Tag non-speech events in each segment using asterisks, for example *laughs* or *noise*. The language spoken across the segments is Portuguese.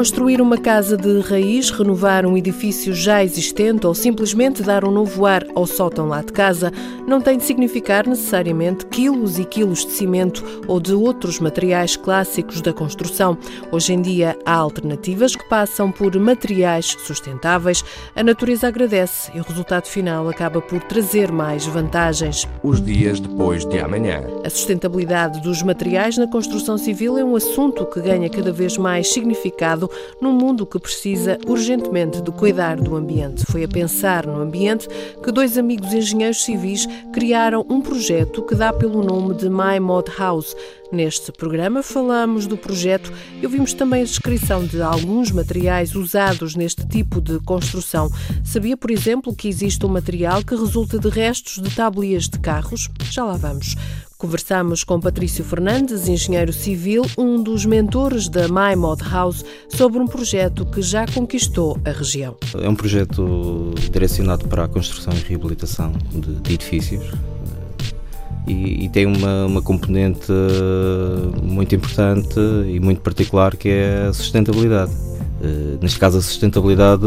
Construir uma casa de raiz, renovar um edifício já existente ou simplesmente dar um novo ar ao sótão lá de casa não tem de significar necessariamente quilos e quilos de cimento ou de outros materiais clássicos da construção. Hoje em dia há alternativas que passam por materiais sustentáveis. A natureza agradece e o resultado final acaba por trazer mais vantagens. Os dias depois de amanhã. A sustentabilidade dos materiais na construção civil é um assunto que ganha cada vez mais significado num mundo que precisa urgentemente de cuidar do ambiente. Foi a pensar no ambiente que dois amigos engenheiros civis criaram um projeto que dá pelo nome de My Mod House. Neste programa falamos do projeto e ouvimos também a descrição de alguns materiais usados neste tipo de construção. Sabia, por exemplo, que existe um material que resulta de restos de tablias de carros? Já lá vamos. Conversamos com Patrício Fernandes, engenheiro civil, um dos mentores da My Mod House, sobre um projeto que já conquistou a região. É um projeto direcionado para a construção e reabilitação de, de edifícios e, e, tem uma, uma componente muito importante e muito particular que é a sustentabilidade. Uh, neste caso, a sustentabilidade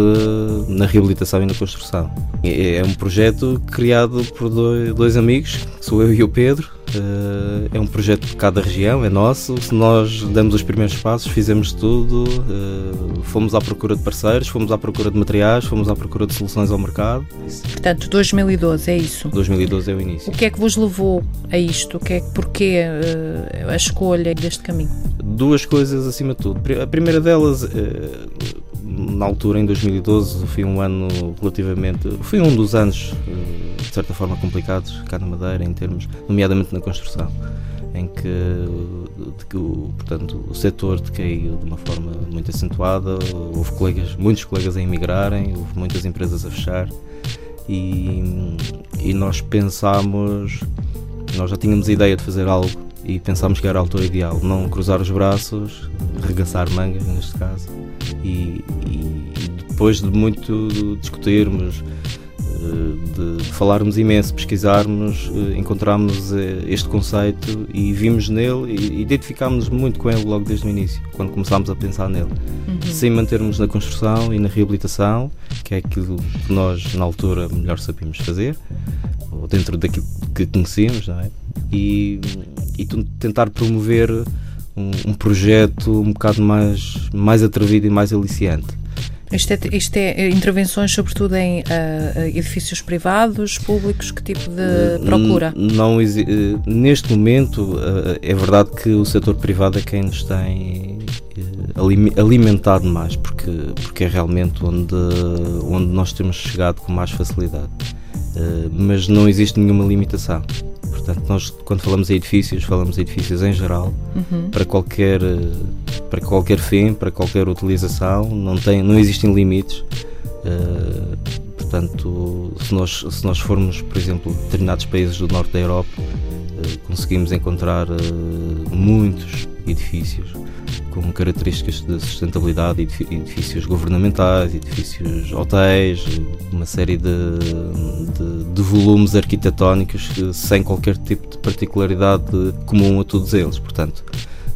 na reabilitação e na construção. É, é um projeto criado por dois, dois amigos, sou eu e o Pedro, Uh, é um projeto de cada região, é nosso. Nós damos os primeiros passos, fizemos tudo, uh, fomos à procura de parceiros, fomos à procura de materiais, fomos à procura de soluções ao mercado. Portanto, 2012 é isso? 2012 é o início. O que é que vos levou a isto? O que é, porquê a escolha deste caminho? Duas coisas acima de tudo. A primeira delas na altura, em 2012, foi um ano relativamente. Foi um dos anos, de certa forma, complicados cá na Madeira, em termos, nomeadamente na construção, em que, que o, portanto, o setor decaiu de uma forma muito acentuada, houve colegas, muitos colegas a emigrarem, houve muitas empresas a fechar e, e nós pensámos, nós já tínhamos a ideia de fazer algo e pensámos que era a altura ideal, não cruzar os braços, regaçar mangas neste caso e, e depois de muito discutirmos de, de falarmos imenso, pesquisarmos, eh, encontramos eh, este conceito e vimos nele e identificámos-nos muito com ele logo desde o início, quando começámos a pensar nele. Uhum. Sem mantermos na construção e na reabilitação, que é aquilo que nós na altura melhor sabíamos fazer, ou dentro daquilo que conhecíamos, não é? E, e tentar promover um, um projeto um bocado mais, mais atrevido e mais aliciante isto é, isto é intervenções, sobretudo em uh, edifícios privados, públicos? Que tipo de procura? Não, neste momento, uh, é verdade que o setor privado é quem nos tem alimentado mais, porque, porque é realmente onde, onde nós temos chegado com mais facilidade. Uh, mas não existe nenhuma limitação. Portanto, nós quando falamos em edifícios, falamos em edifícios em geral, uhum. para qualquer para qualquer fim, para qualquer utilização, não tem, não existem limites. Uh, portanto, se nós se nós formos, por exemplo, determinados países do norte da Europa, uh, conseguimos encontrar uh, muitos edifícios com características de sustentabilidade, edifícios governamentais, edifícios hotéis, uma série de, de, de volumes arquitetónicos sem qualquer tipo de particularidade comum a todos eles. Portanto,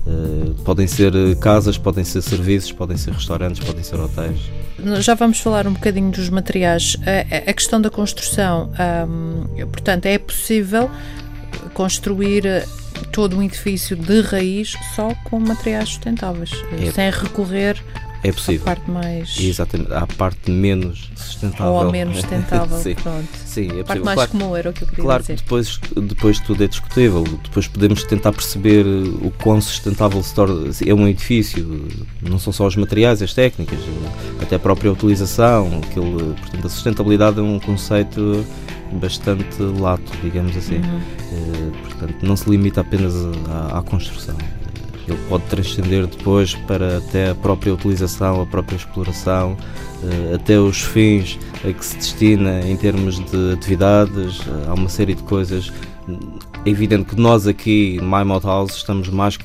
Uh, podem ser casas, podem ser serviços, podem ser restaurantes, podem ser hotéis. Já vamos falar um bocadinho dos materiais. A, questão da construção, um, portanto, é possível construir todo um edifício de raiz só com materiais sustentáveis, é. sem recorrer é possível. A parte mais. Exatamente, a parte menos sustentável. Ou a menos sustentável, *laughs* Sim. pronto. Sim, é possível. A parte mais claro, comum era o que eu queria claro dizer. Claro que depois, depois tudo é discutível. Depois podemos tentar perceber o quão sustentável se torna. É um edifício, não são só os materiais, as técnicas, até a própria utilização. Aquele, portanto, a sustentabilidade é um conceito bastante lato, digamos assim. Uhum. Uh, portanto, não se limita apenas à, à construção. Ele pode transcender depois para até a própria utilização, a própria exploração, uh, até os fins a que se destina em termos de atividades. Há uma série de coisas. É evidente que nós aqui, My Mod House, estamos mais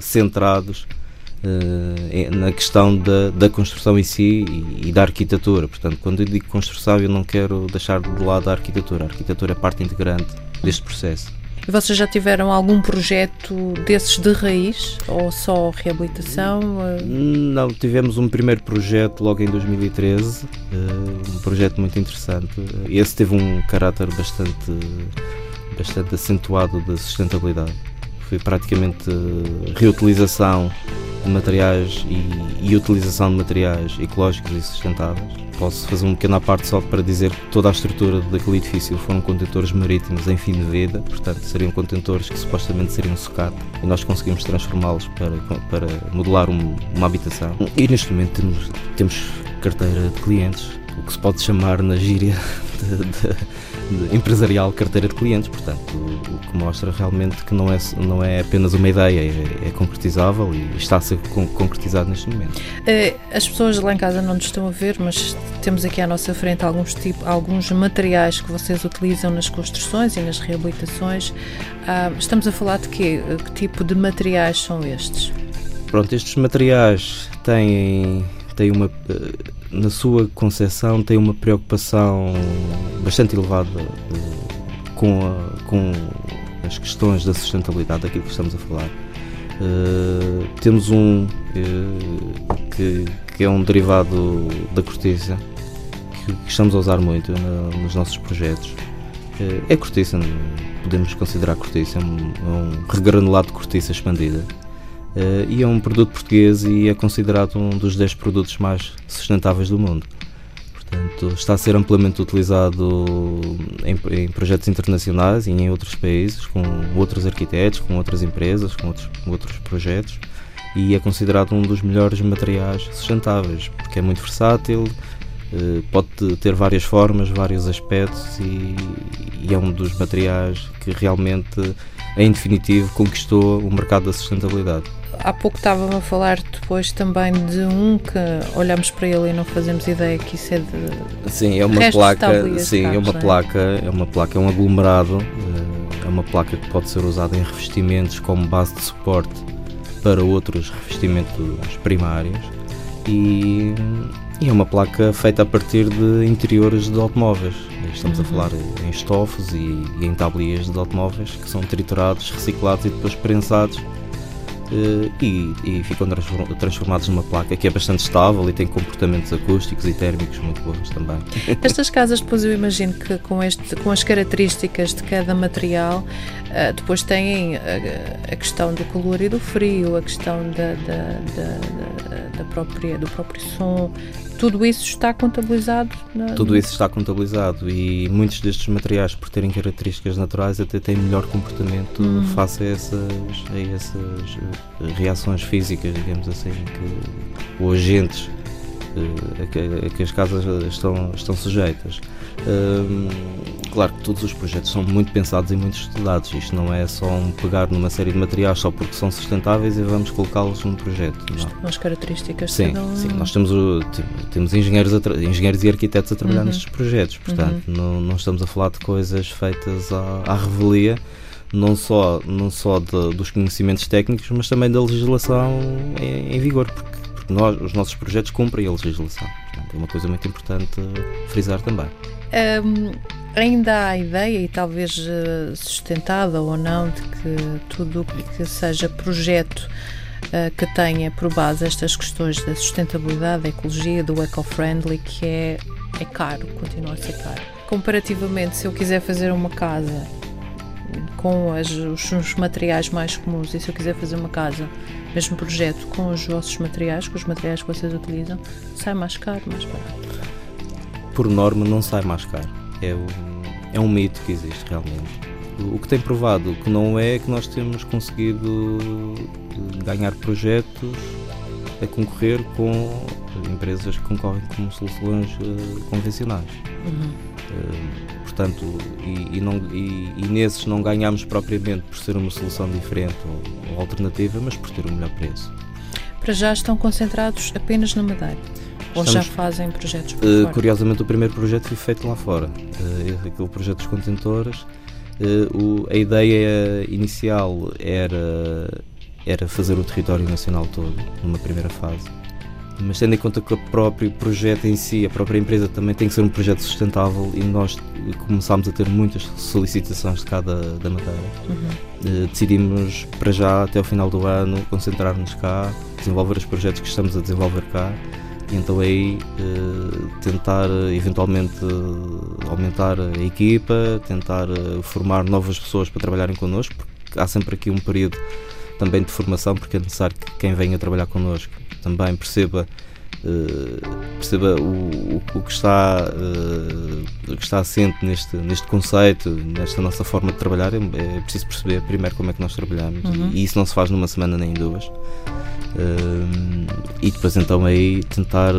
centrados uh, na questão da, da, construção em si e, e, da arquitetura. Portanto, quando eu digo construção, eu não quero deixar de lado a arquitetura. A arquitetura é parte integrante deste processo. E vocês já tiveram algum projeto desses de raiz ou só reabilitação? Não, tivemos um primeiro projeto logo em 2013, eh, um projeto muito interessante. Esse teve um caráter bastante, bastante acentuado de sustentabilidade. Foi praticamente reutilização de materiais e, e, utilização de materiais ecológicos e sustentáveis. Posso fazer um pequeno parte só para dizer que toda a estrutura daquele edifício foram contentores marítimos em fim de vida, portanto seriam contentores que supostamente seriam sucata e nós conseguimos transformá-los para, para modelar um, uma habitação. E neste momento temos, temos carteira de clientes, o que se pode chamar na gíria de, de empresarial carteira de clientes, portanto, o, o, que mostra realmente que não é, não é apenas uma ideia, é, é concretizável e está a ser con concretizado neste momento. Eh, as pessoas lá em casa não nos estão a ver, mas temos aqui à nossa frente alguns, tipo, alguns materiais que vocês utilizam nas construções e nas reabilitações. Ah, estamos a falar de quê? Que tipo de materiais são estes? Pronto, estes materiais têm, têm uma na sua concepção tem uma preocupação bastante elevada com, a, com as questões da sustentabilidade daquilo que estamos a falar. Uh, temos um uh, que, que, é um derivado da cortiça que, que estamos a usar muito na, nos nossos projetos. Uh, é cortiça, podemos considerar cortiça, é um, é um regranulado de cortiça expandida Uh, e é um produto português e é considerado um dos 10 produtos mais sustentáveis do mundo. Portanto, está a ser amplamente utilizado em, em, projetos internacionais e em outros países, com outros arquitetos, com outras empresas, com outros, outros projetos, e é considerado um dos melhores materiais sustentáveis, porque é muito versátil, uh, pode ter várias formas, vários aspectos, e, e é um dos materiais que realmente, em definitivo, conquistou o mercado da sustentabilidade há pouco estava a falar depois também de um que olhamos para ele e não fazemos ideia que isso é de sim é uma placa sim é uma é? placa é uma placa é um aglomerado eh, é uma placa que pode ser usada em revestimentos como base de suporte para outros revestimentos primários e, e é uma placa feita a partir de interiores de automóveis estamos uhum. a falar em estofos e, e em tablias de automóveis que são triturados reciclados e depois prensados e, e, ficam transformados numa placa que é bastante estável e tem comportamentos acústicos e térmicos muito bons também. *laughs* Estas casas, depois eu imagino que com, este, com as características de cada material, uh, depois têm a, eh, a, questão do calor e do frio, a questão da, da, da, da própria, do próprio som, tudo isso está contabilizado? Na... Tudo isso está contabilizado e muitos destes materiais, por terem características naturais, até têm melhor comportamento uhum. face a essas, a essas eh, reações físicas, digamos assim, que, ou agentes eh, a que, a que as casas estão, estão sujeitas. Um, claro que todos os projetos são muito pensados e muito estudados. Isto não é só um pegar numa série de materiais só porque são sustentáveis e vamos colocá-los num projeto. Não. As características sim, sim. Nós temos, temos engenheiros, engenheiros e arquitetos a trabalhar uhum. nestes projetos. Portanto, uhum. não, não estamos a falar de coisas feitas à, à revelia não só, não só de, dos conhecimentos técnicos, mas também da legislação em, em vigor, porque, porque, nós, os nossos projetos cumprem a legislação. Portanto, é uma coisa muito importante frisar também. Um, ainda há a ideia, e talvez uh, sustentada ou não, de que tudo o que seja projeto uh, que tenha por base estas questões da sustentabilidade, da ecologia, do eco-friendly, que é, é caro, continua a ser caro. Comparativamente, se eu quiser fazer uma casa com as, os, os, materiais mais comuns e se eu quiser fazer uma casa, mesmo projeto, com os vossos materiais, com os materiais que vocês utilizam, sai mais caro, mais barato por norma, não sai mais caro. É um, é um mito que existe realmente. O que tem provado que não é, é que nós temos conseguido ganhar projetos a concorrer com empresas que concorrem com soluções uh, convencionais. Uhum. Uh, portanto, e, e, não, e, e, nesses não ganhamos propriamente por ser uma solução diferente ou, ou alternativa, mas por ter um melhor preço. Para já estão concentrados apenas na Madeira? Ou Estamos, já fazem projetos por uh, fora? Curiosamente, o primeiro projeto foi feito lá fora. Uh, aquele projeto dos contentores. Uh, o, a ideia inicial era, era fazer o território nacional todo, numa primeira fase mas tendo em conta que o próprio projeto em si, a própria empresa também tem que ser um projeto sustentável e nós começámos a ter muitas solicitações de cada da matéria, uhum. decidimos para já até o final do ano concentrar-nos cá, desenvolver os projetos que estamos a desenvolver cá e então aí eh, tentar eventualmente aumentar a equipa, tentar eh, formar novas pessoas para trabalharem connosco, porque há sempre aqui um período também de formação, porque é necessário que quem venha trabalhar connosco também perceba Uh, perceba o, o, o, que está uh, o que está assente neste neste conceito nesta nossa forma de trabalhar é, é preciso perceber primeiro como é que nós trabalhamos uhum. e, e, isso não se faz numa semana nem em duas uh, e depois então aí tentar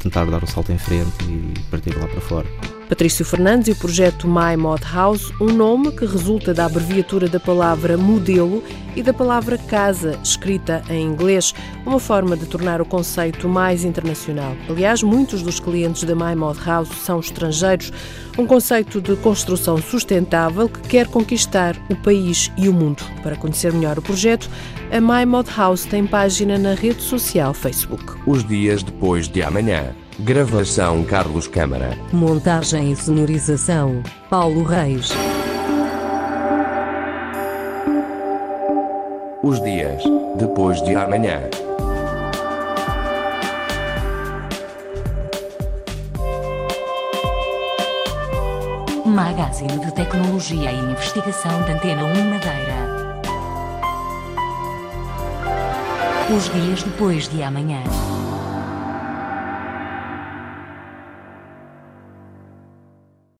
tentar dar o salto em frente e partir lá para fora Patrício Fernandes e o projeto My Mod House, um nome que resulta da abreviatura da palavra modelo e da palavra casa, escrita em inglês, uma forma de tornar o conceito mais internacional. Aliás, muitos dos clientes da My Mod House são estrangeiros, um conceito de construção sustentável que quer conquistar o país e o mundo. Para conhecer melhor o projeto, a My Mod House tem página na rede social Facebook. Os dias depois de amanhã. Gravação Carlos Câmara. Montagem e sonorização Paulo Reis. Os dias depois de amanhã. Magazine de Tecnologia e Investigação da Antena 1 Madeira. Os dias depois de amanhã.